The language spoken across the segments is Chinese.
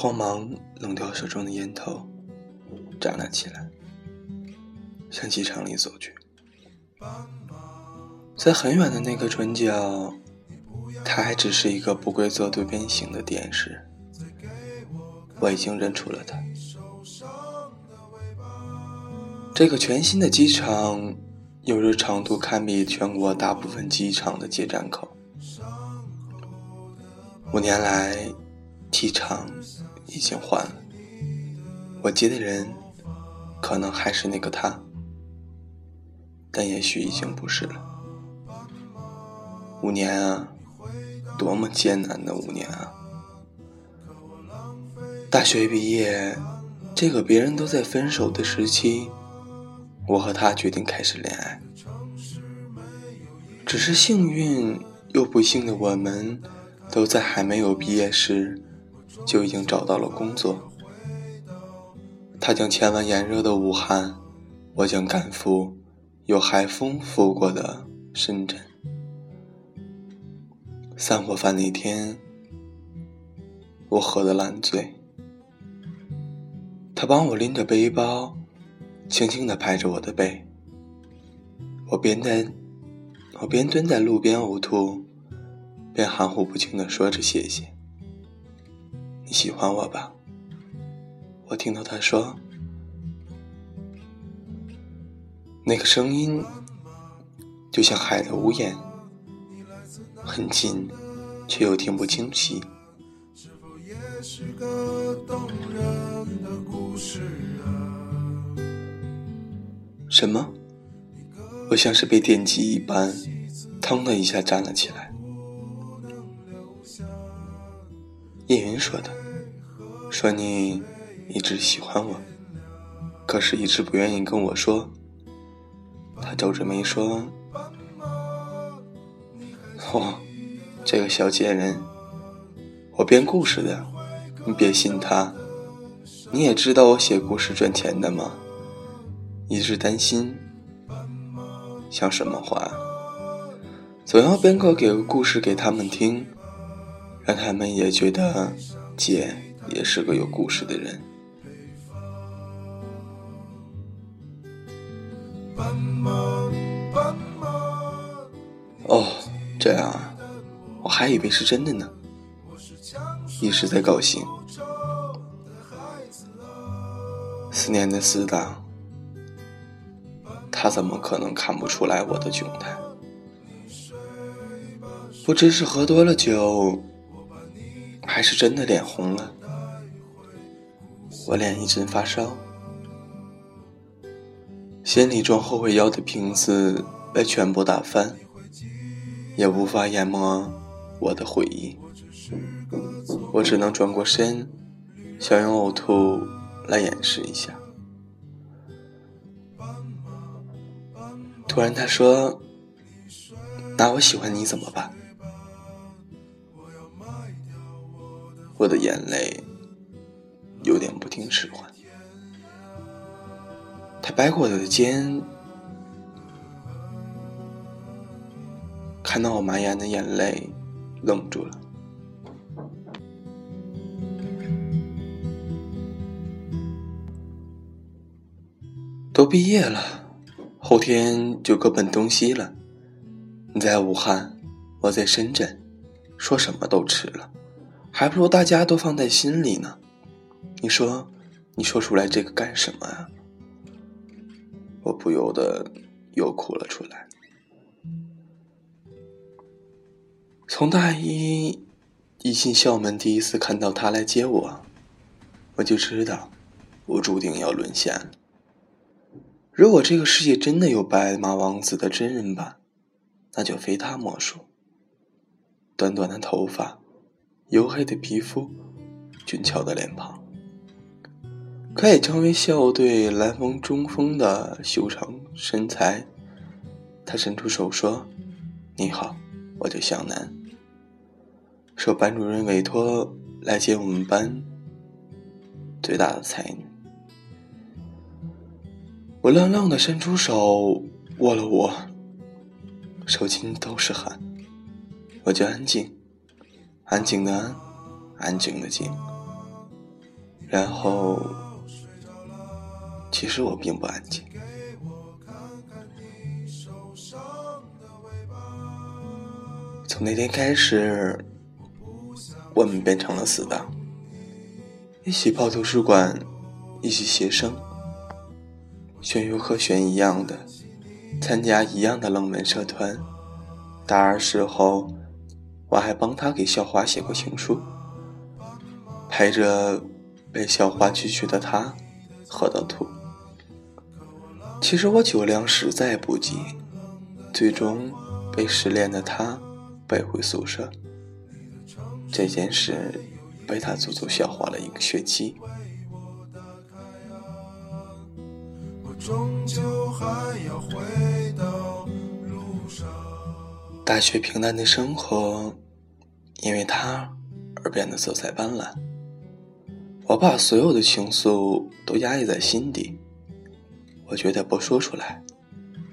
慌忙扔掉手中的烟头，站了起来，向机场里走去。在很远的那个转角，它还只是一个不规则多边形的电视。我已经认出了它。这个全新的机场，有着长度堪比全国大部分机场的接站口。五年来，机场已经换了，我接的人可能还是那个他，但也许已经不是了。五年啊，多么艰难的五年啊！大学毕业，这个别人都在分手的时期，我和他决定开始恋爱。只是幸运又不幸的我们，都在还没有毕业时就已经找到了工作。他将前往炎热的武汉，我将赶赴有海风拂过的深圳。散伙饭那天，我喝得烂醉。他帮我拎着背包，轻轻地拍着我的背。我边在，我边蹲在路边呕吐，边含糊不清地说着谢谢。你喜欢我吧？我听到他说，那个声音就像海的呜咽，很近，却又听不清晰。什么？我像是被电击一般，腾的一下站了起来。叶云说的，说你一直喜欢我，可是一直不愿意跟我说。他皱着眉说：“哦，这个小贱人，我编故事的，你别信他。你也知道我写故事赚钱的吗？”一直担心，像什么话？总要编个给个故事给他们听，让他们也觉得姐也是个有故事的人。哦，这样啊，我还以为是真的呢，一时在高兴。四年的死党。他怎么可能看不出来我的窘态？不知是喝多了酒，还是真的脸红了。我脸一阵发烧，心里装后悔药的瓶子被全部打翻，也无法淹没我的回忆。我只能转过身，想用呕吐来掩饰一下。突然，他说：“那我喜欢你怎么办？”我的眼泪有点不听使唤。他掰过我的肩，看到我满眼的眼泪，愣住了。都毕业了。后天就各奔东西了。你在武汉，我在深圳，说什么都迟了，还不如大家都放在心里呢。你说，你说出来这个干什么啊？我不由得又哭了出来。从大一一进校门，第一次看到他来接我，我就知道，我注定要沦陷了。如果这个世界真的有白马王子的真人版，那就非他莫属。短短的头发，黝黑的皮肤，俊俏的脸庞，可以成为校队蓝锋中锋的修长身材。他伸出手说：“你好，我叫向南，受班主任委托来接我们班最大的才女。”我愣愣的伸出手握了握，手心都是汗。我就安静，安静的安，安静的静。然后，其实我并不安静。从那天开始，我们变成了死党，一起泡图书馆，一起写生，选修课选一样的，参加一样的冷门社团。大二时候，我还帮他给校花写过情书，陪着被校花拒绝的他喝到吐。其实我酒量实在不济，最终被失恋的他。背回宿舍，这件事被他足足笑话了一个学期。大学平淡的生活，因为他而变得色彩斑斓。我把所有的情愫都压抑在心底，我觉得不说出来，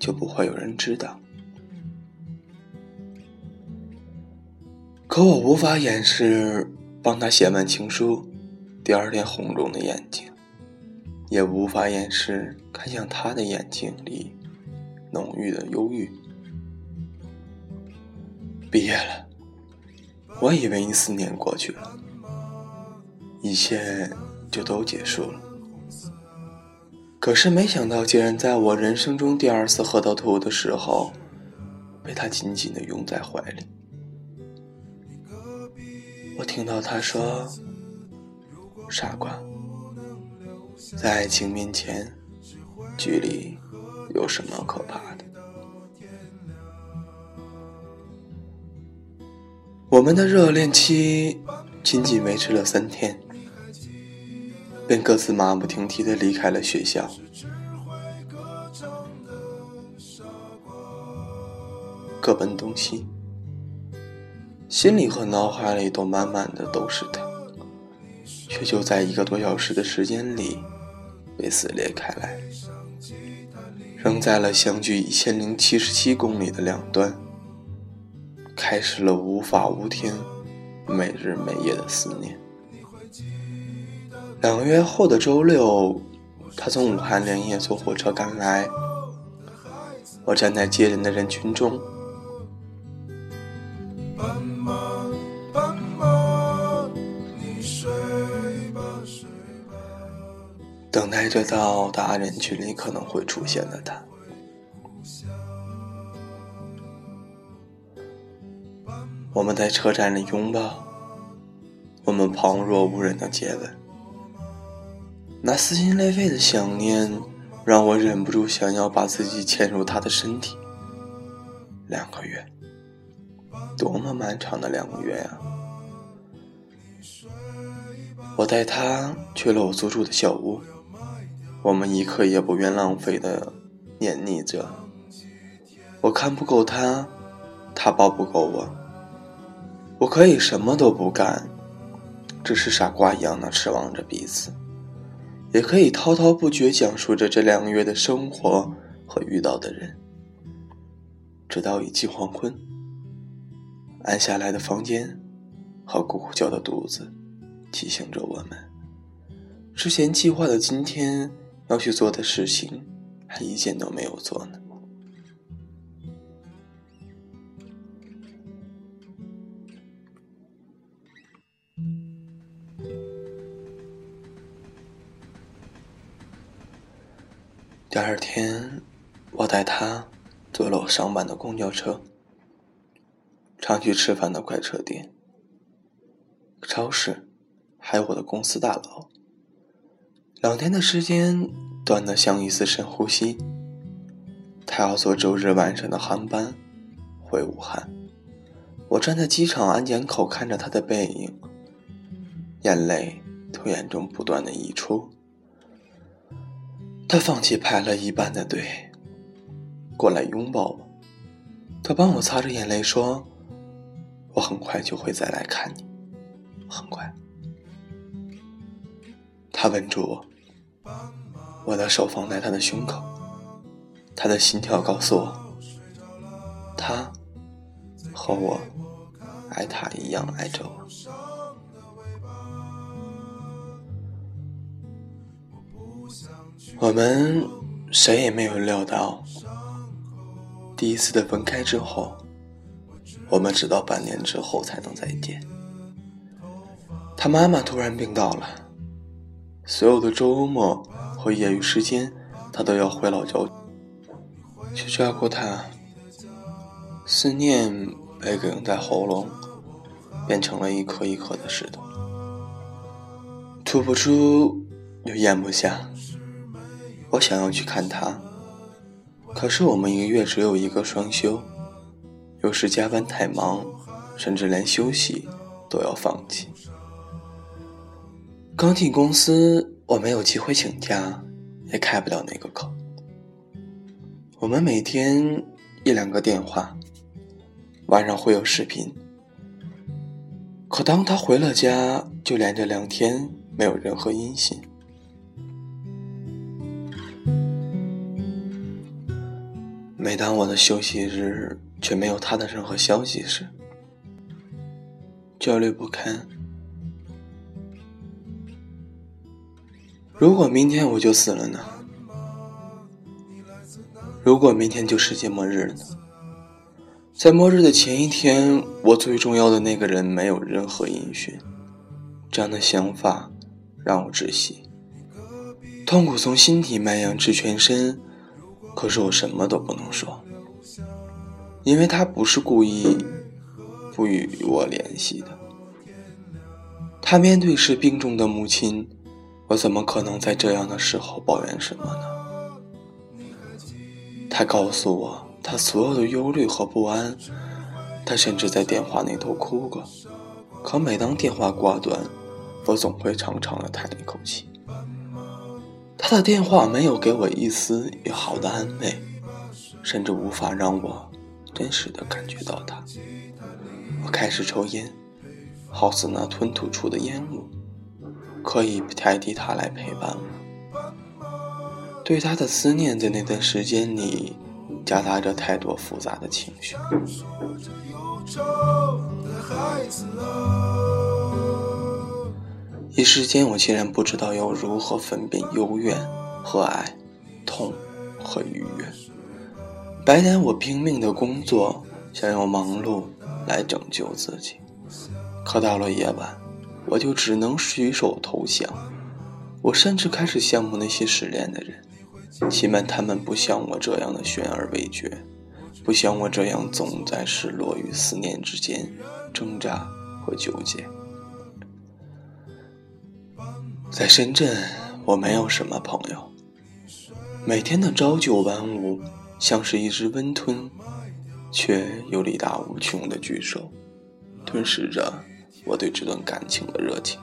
就不会有人知道。可我无法掩饰帮他写完情书，第二天红肿的眼睛，也无法掩饰看向他的眼睛里浓郁的忧郁。毕业了，我以为一四年过去了，一切就都结束了。可是没想到，竟然在我人生中第二次喝到吐的时候，被他紧紧的拥在怀里。我听到他说：“傻瓜，在爱情面前，距离有什么可怕我们的热恋期仅仅维持了三天，便各自马不停蹄的离开了学校，各奔东西。心里和脑海里都满满的都是他，却就在一个多小时的时间里被撕裂开来，扔在了相距一千零七十七公里的两端，开始了无法无天、每日每夜的思念。两个月后的周六，他从武汉连夜坐火车赶来，我站在接人的人群中。等待着到达人群里可能会出现的他，我们在车站里拥抱，我们旁若无人的接吻，那撕心裂肺的想念让我忍不住想要把自己嵌入他的身体。两个月，多么漫长的两个月呀！我带他去了我租住的小屋。我们一刻也不愿浪费的黏腻着。我看不够他，他抱不够我。我可以什么都不干，只是傻瓜一样的痴望着彼此；也可以滔滔不绝讲述着这两个月的生活和遇到的人。直到已经黄昏，暗下来的房间和咕咕叫的肚子提醒着我们：之前计划的今天。要去做的事情，还一件都没有做呢。第二天，我带他坐了我上班的公交车，常去吃饭的快车店、超市，还有我的公司大楼。两天的时间短得像一次深呼吸。他要坐周日晚上的航班回武汉。我站在机场安检口看着他的背影，眼泪从眼中不断的溢出。他放弃排了一半的队，过来拥抱我。他帮我擦着眼泪说：“我很快就会再来看你，很快。”他吻住我。我的手放在他的胸口，他的心跳告诉我，他和我爱他一样爱着我。我们谁也没有料到，第一次的分开之后，我们直到半年之后才能再见。他妈妈突然病倒了，所有的周末和业余时间，他都要回老家去照顾他。思念被哽在喉咙，变成了一颗一颗的石头，吐不出，又咽不下。我想要去看他，可是我们一个月只有一个双休，有时加班太忙，甚至连休息都要放弃。刚进公司，我没有机会请假，也开不了那个口。我们每天一两个电话，晚上会有视频。可当他回了家，就连着两天没有任何音信。每当我的休息日却没有他的任何消息时，焦虑不堪。如果明天我就死了呢？如果明天就世界末日了呢？在末日的前一天，我最重要的那个人没有任何音讯，这样的想法让我窒息，痛苦从心底蔓延至全身。可是我什么都不能说，因为他不是故意不与我联系的。他面对是病重的母亲，我怎么可能在这样的时候抱怨什么呢？他告诉我他所有的忧虑和不安，他甚至在电话那头哭过。可每当电话挂断，我总会长长的叹一口气。他的电话没有给我一丝一毫的安慰，甚至无法让我真实的感觉到他。我开始抽烟，好似那吞吐出的烟雾，可以代替他来陪伴我。对他的思念在那段时间里夹杂着太多复杂的情绪。一时间，我竟然不知道要如何分辨幽怨和爱，痛和愉悦。白天我拼命的工作，想用忙碌来拯救自己，可到了夜晚，我就只能举手投降。我甚至开始羡慕那些失恋的人，起码他们不像我这样的悬而未决，不像我这样总在失落与思念之间挣扎和纠结。在深圳，我没有什么朋友。每天的朝九晚五，像是一只温吞却又力大无穷的巨兽，吞噬着我对这段感情的热情。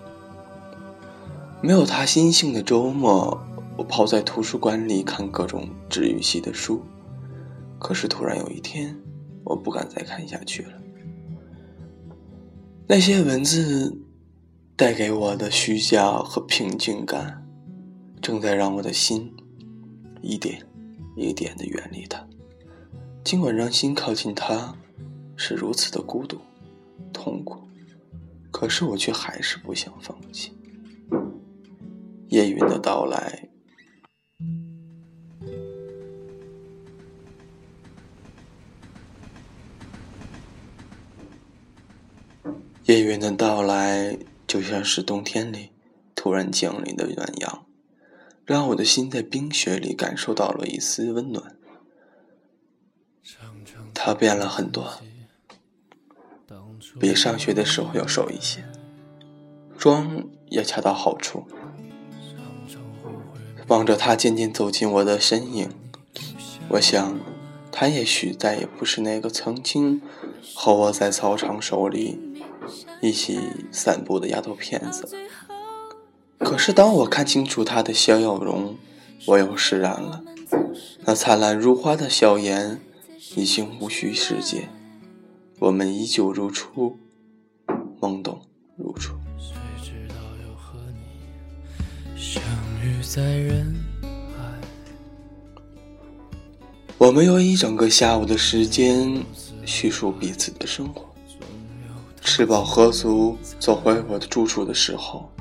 没有他心性的周末，我泡在图书馆里看各种治愈系的书。可是突然有一天，我不敢再看下去了。那些文字。带给我的虚假和平静感，正在让我的心一点一点的远离他。尽管让心靠近他是如此的孤独、痛苦，可是我却还是不想放弃。夜云的到来，夜云的到来。就像是冬天里突然降临的暖阳，让我的心在冰雪里感受到了一丝温暖。他变了很多，比上学的时候要瘦一些，妆也恰到好处。望着他渐渐走进我的身影，我想，他也许再也不是那个曾经和我在操场手里。一起散步的丫头片子。可是当我看清楚她的笑容，我又释然了。那灿烂如花的笑颜已经无需世界，我们依旧如初，懵懂如初。谁知道又和你相遇在人我们用一整个下午的时间叙述彼此的生活。吃饱喝足，走回我的住处的时候，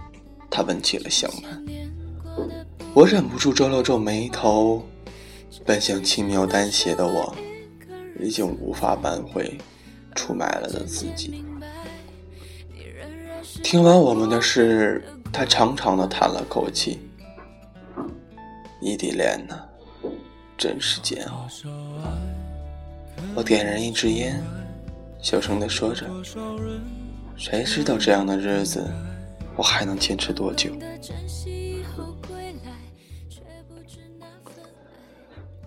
他问起了小曼。我忍不住皱了皱眉头，本想轻描淡写的我，已经无法挽回出卖了的自己。听完我们的事，他长长的叹了口气：“异地恋呢，真是煎熬。”我点燃一支烟，小声的说着：“谁知道这样的日子，我还能坚持多久？”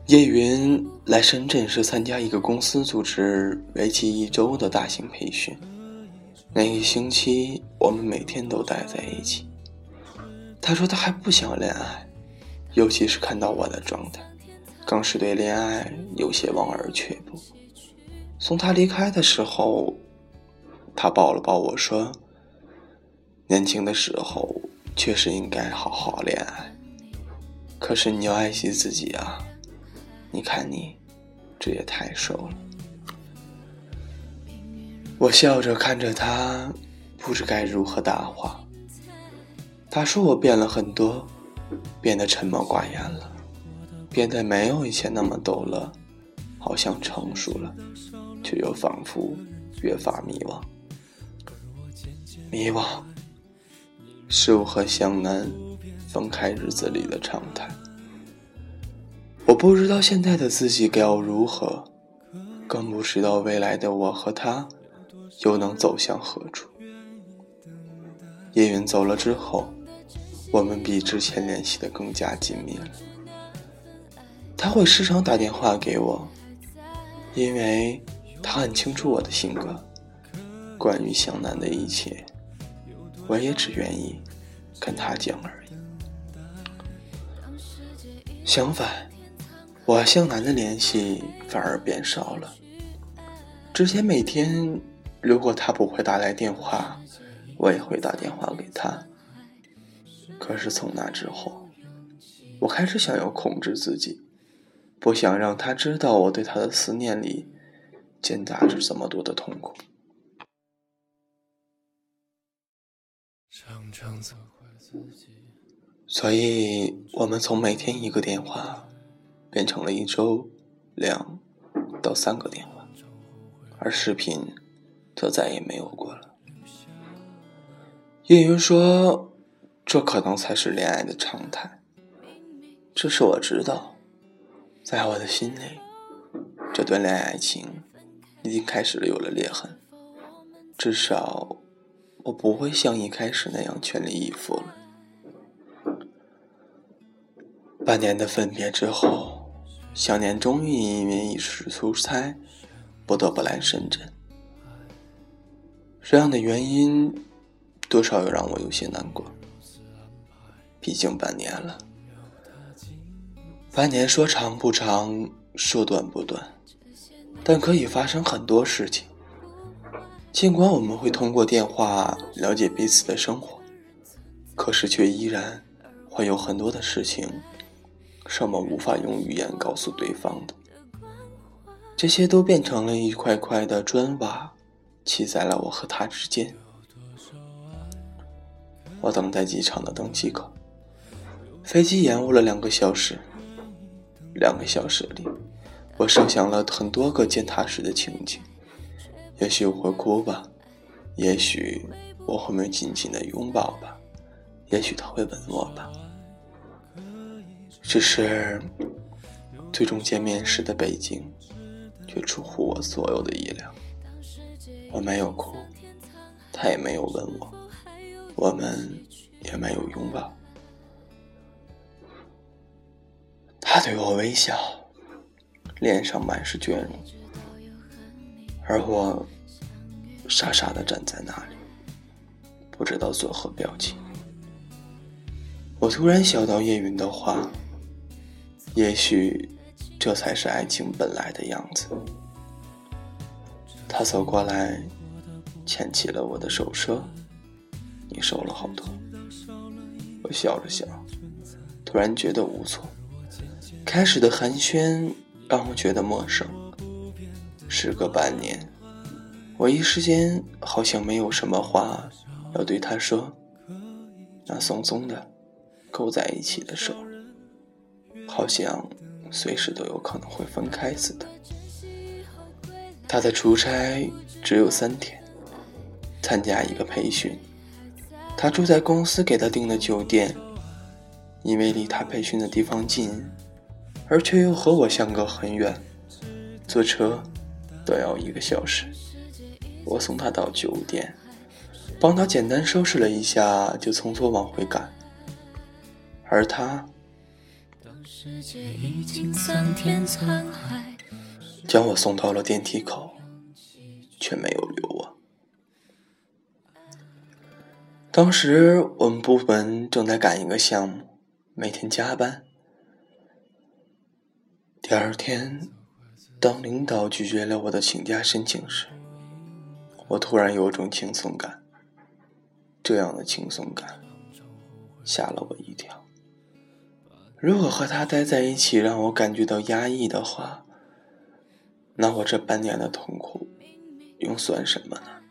叶云来深圳是参加一个公司组织为期一周的大型培训。那一星期，我们每天都待在一起。他说他还不想恋爱，尤其是看到我的状态，更是对恋爱有些望而却步。送他离开的时候，他抱了抱我说：“年轻的时候确实应该好好恋爱，可是你要爱惜自己啊。”你看你，这也太瘦了。我笑着看着他，不知该如何答话。他说我变了很多，变得沉默寡言了，变得没有以前那么逗乐，好像成熟了，却又仿佛越发迷惘。迷惘，是我和向南分开日子里的常态。我不知道现在的自己该要如何，更不知道未来的我和他又能走向何处。叶云走了之后，我们比之前联系的更加紧密了。他会时常打电话给我，因为他很清楚我的性格。关于向南的一切，我也只愿意跟他讲而已。相反。我和向南的联系反而变少了。之前每天，如果他不会打来电话，我也会打电话给他。可是从那之后，我开始想要控制自己，不想让他知道我对他的思念里夹杂着这么多的痛苦。所以，我们从每天一个电话。变成了一周两到三个电话，而视频则再也没有过了。叶云说：“这可能才是恋爱的常态。”这是我知道，在我的心里，这段恋爱情已经开始了有了裂痕。至少，我不会像一开始那样全力以赴了。半年的分别之后。小年终于因为一时出差，不得不来深圳。这样的原因，多少又让我有些难过。毕竟半年了，半年说长不长，说短不短，但可以发生很多事情。尽管我们会通过电话了解彼此的生活，可是却依然会有很多的事情。是我们无法用语言告诉对方的，这些都变成了一块块的砖瓦，砌在了我和他之间。我等在机场的登机口，飞机延误了两个小时。两个小时里，我设想了很多个见他时的情景。也许我会哭吧，也许我会没紧紧的拥抱吧，也许他会吻我吧。只是，最终见面时的北京，却出乎我所有的意料。我没有哭，他也没有吻我，我们也没有拥抱。他对我微笑，脸上满是倦容，而我傻傻的站在那里，不知道作何表情。我突然想到叶云的话。也许，这才是爱情本来的样子。他走过来，牵起了我的手，说：“你瘦了好多。”我笑了笑，突然觉得无措。开始的寒暄让我觉得陌生。时隔半年，我一时间好像没有什么话要对他说。那松松的勾在一起的手。好像随时都有可能会分开似的。他的出差只有三天，参加一个培训。他住在公司给他订的酒店，因为离他培训的地方近，而却又和我相隔很远，坐车都要一个小时。我送他到酒店，帮他简单收拾了一下，就匆匆往回赶。而他将我送到了电梯口，却没有留我。当时我们部门正在赶一个项目，每天加班。第二天，当领导拒绝了我的请假申请时，我突然有种轻松感。这样的轻松感吓了我一跳。如果和他待在一起让我感觉到压抑的话，那我这半年的痛苦又算什么呢？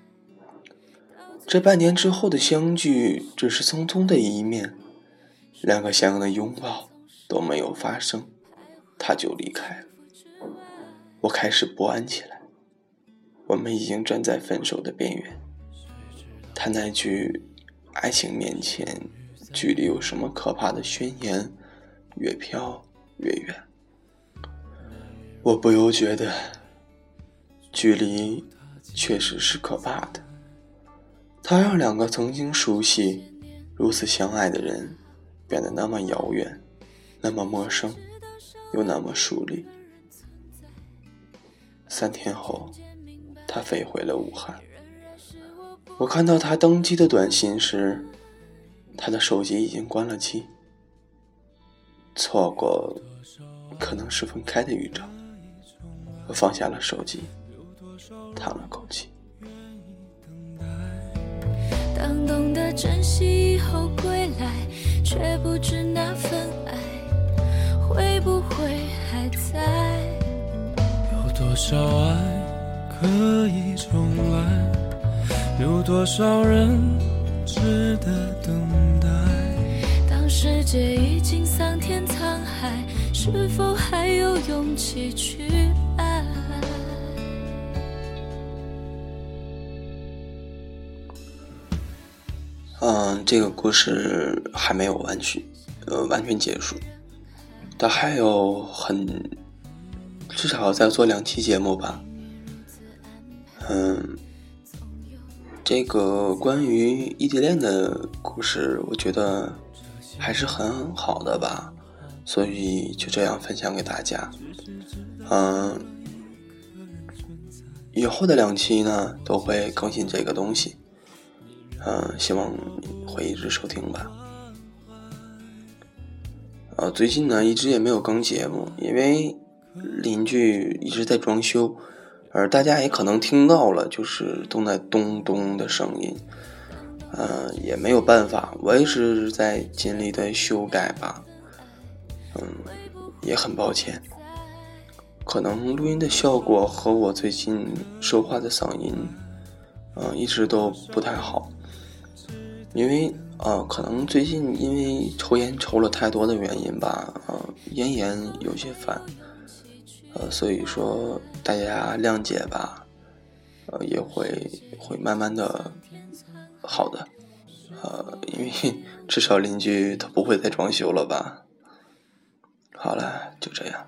这半年之后的相聚只是匆匆的一面，两个相拥的拥抱都没有发生，他就离开了。我开始不安起来。我们已经站在分手的边缘。他那句“爱情面前，距离有什么可怕的”宣言。越飘越远，我不由觉得，距离确实是可怕的。它让两个曾经熟悉、如此相爱的人，变得那么遥远，那么陌生，又那么疏离。三天后，他飞回了武汉。我看到他登机的短信时，他的手机已经关了机。错过，可能是分开的预兆。我放下了手机，叹了口气。当懂得珍惜以后归来，却不知那份爱会不会还在。有多少爱可以重来？有多少人值得等待？当世界已经桑田沧海，是否还有勇气去爱？嗯，这个故事还没有完全，呃，完全结束，它还有很，至少再做两期节目吧。嗯，这个关于异地恋的故事，我觉得。还是很好的吧，所以就这样分享给大家。嗯，以后的两期呢都会更新这个东西，嗯，希望会一直收听吧。呃，最近呢一直也没有更节目，因为邻居一直在装修，而大家也可能听到了，就是都在咚咚的声音。嗯，也没有办法，我也是在尽力的修改吧。嗯，也很抱歉，可能录音的效果和我最近说话的嗓音，嗯，一直都不太好。因为啊，可能最近因为抽烟抽了太多的原因吧，啊，咽炎有些烦，呃，所以说大家谅解吧，呃，也会会慢慢的。好的，呃，因为至少邻居他不会再装修了吧。好了，就这样。